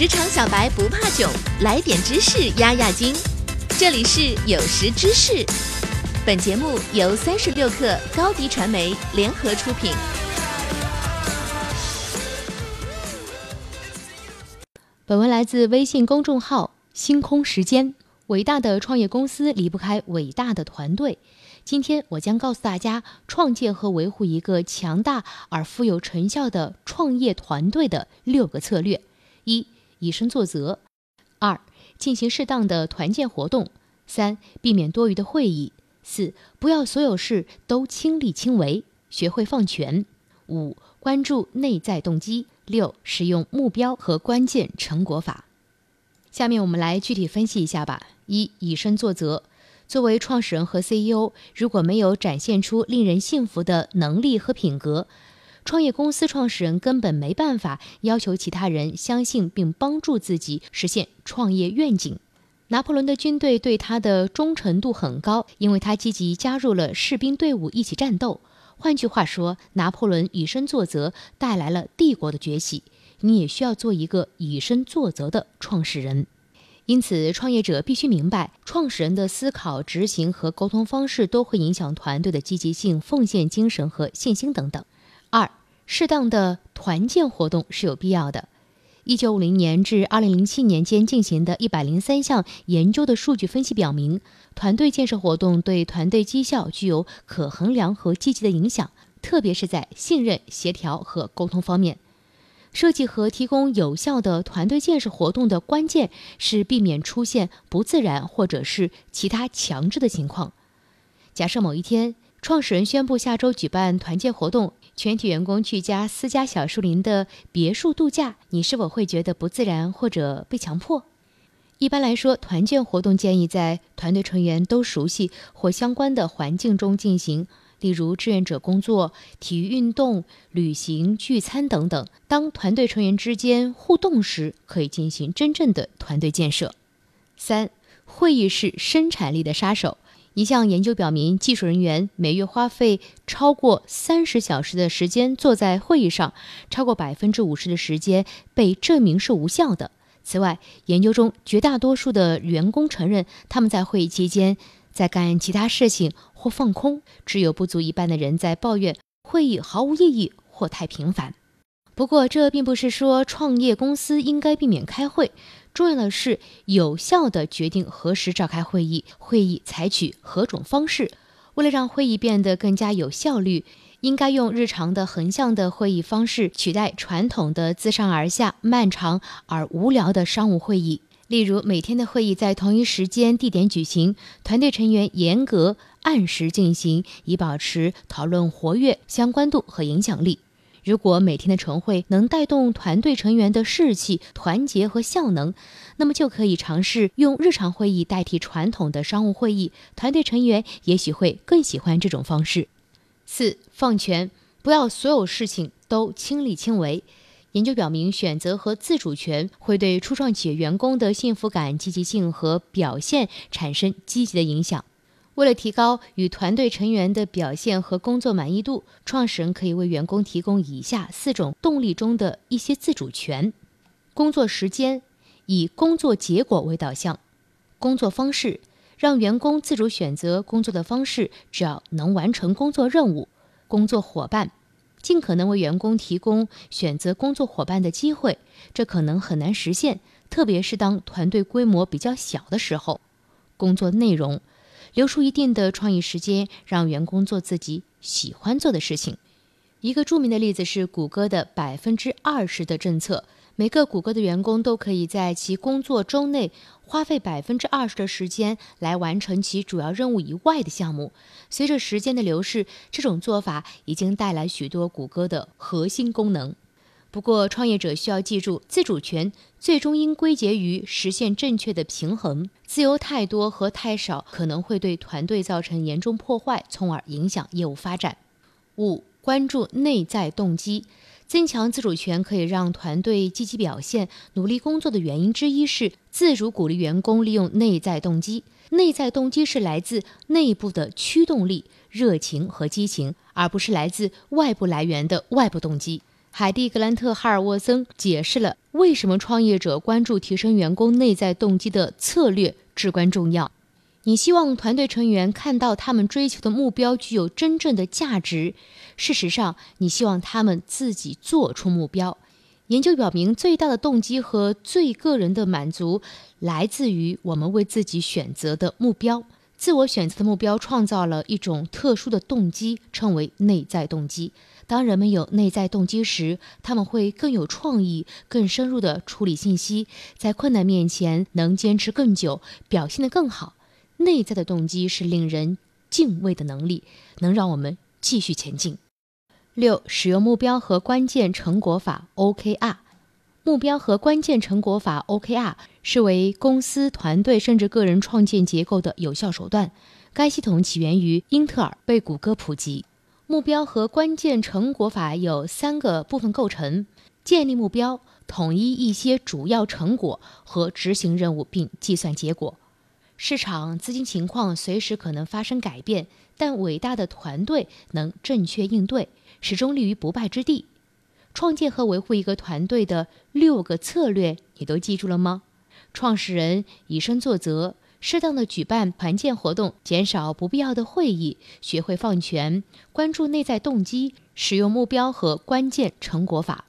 职场小白不怕囧，来点知识压压惊。这里是有识知识，本节目由三十六克高低传媒联合出品。本文来自微信公众号“星空时间”。伟大的创业公司离不开伟大的团队。今天我将告诉大家，创建和维护一个强大而富有成效的创业团队的六个策略：一、以身作则；二、进行适当的团建活动；三、避免多余的会议；四、不要所有事都亲力亲为，学会放权；五、关注内在动机；六、使用目标和关键成果法。下面我们来具体分析一下吧。一、以身作则。作为创始人和 CEO，如果没有展现出令人信服的能力和品格，创业公司创始人根本没办法要求其他人相信并帮助自己实现创业愿景。拿破仑的军队对他的忠诚度很高，因为他积极加入了士兵队伍一起战斗。换句话说，拿破仑以身作则带来了帝国的崛起。你也需要做一个以身作则的创始人。因此，创业者必须明白，创始人的思考、执行和沟通方式都会影响团队的积极性、奉献精神和信心等等。适当的团建活动是有必要的。一九五零年至二零零七年间进行的一百零三项研究的数据分析表明，团队建设活动对团队绩效具有可衡量和积极的影响，特别是在信任、协调和沟通方面。设计和提供有效的团队建设活动的关键是避免出现不自然或者是其他强制的情况。假设某一天，创始人宣布下周举办团建活动，全体员工去家私家小树林的别墅度假，你是否会觉得不自然或者被强迫？一般来说，团建活动建议在团队成员都熟悉或相关的环境中进行。例如志愿者工作、体育运动、旅行、聚餐等等。当团队成员之间互动时，可以进行真正的团队建设。三、会议是生产力的杀手。一项研究表明，技术人员每月花费超过三十小时的时间坐在会议上，超过百分之五十的时间被证明是无效的。此外，研究中绝大多数的员工承认，他们在会议期间。在干其他事情或放空，只有不足一半的人在抱怨会议毫无意义或太频繁。不过，这并不是说创业公司应该避免开会，重要的是有效地决定何时召开会议，会议采取何种方式。为了让会议变得更加有效率，应该用日常的横向的会议方式取代传统的自上而下、漫长而无聊的商务会议。例如，每天的会议在同一时间、地点举行，团队成员严格按时进行，以保持讨论活跃、相关度和影响力。如果每天的晨会能带动团队成员的士气、团结和效能，那么就可以尝试用日常会议代替传统的商务会议。团队成员也许会更喜欢这种方式。四、放权，不要所有事情都亲力亲为。研究表明，选择和自主权会对初创企业员工的幸福感、积极性和表现产生积极的影响。为了提高与团队成员的表现和工作满意度，创始人可以为员工提供以下四种动力中的一些自主权：工作时间以工作结果为导向；工作方式让员工自主选择工作的方式，只要能完成工作任务；工作伙伴。尽可能为员工提供选择工作伙伴的机会，这可能很难实现，特别是当团队规模比较小的时候。工作内容，留出一定的创意时间，让员工做自己喜欢做的事情。一个著名的例子是谷歌的百分之二十的政策。每个谷歌的员工都可以在其工作周内花费百分之二十的时间来完成其主要任务以外的项目。随着时间的流逝，这种做法已经带来许多谷歌的核心功能。不过，创业者需要记住，自主权最终应归结于实现正确的平衡。自由太多和太少可能会对团队造成严重破坏，从而影响业务发展。五、关注内在动机。增强自主权可以让团队积极表现、努力工作的原因之一是自主鼓励员工利用内在动机。内在动机是来自内部的驱动力、热情和激情，而不是来自外部来源的外部动机。海蒂·格兰特·哈尔沃森解释了为什么创业者关注提升员工内在动机的策略至关重要。你希望团队成员看到他们追求的目标具有真正的价值。事实上，你希望他们自己做出目标。研究表明，最大的动机和最个人的满足来自于我们为自己选择的目标。自我选择的目标创造了一种特殊的动机，称为内在动机。当人们有内在动机时，他们会更有创意、更深入地处理信息，在困难面前能坚持更久，表现得更好。内在的动机是令人敬畏的能力，能让我们继续前进。六、使用目标和关键成果法 （OKR）。目标和关键成果法 （OKR） 是为公司、团队甚至个人创建结构的有效手段。该系统起源于英特尔，被谷歌普及。目标和关键成果法有三个部分构成：建立目标、统一一些主要成果和执行任务，并计算结果。市场资金情况随时可能发生改变，但伟大的团队能正确应对，始终立于不败之地。创建和维护一个团队的六个策略，你都记住了吗？创始人以身作则，适当的举办团建活动，减少不必要的会议，学会放权，关注内在动机，使用目标和关键成果法。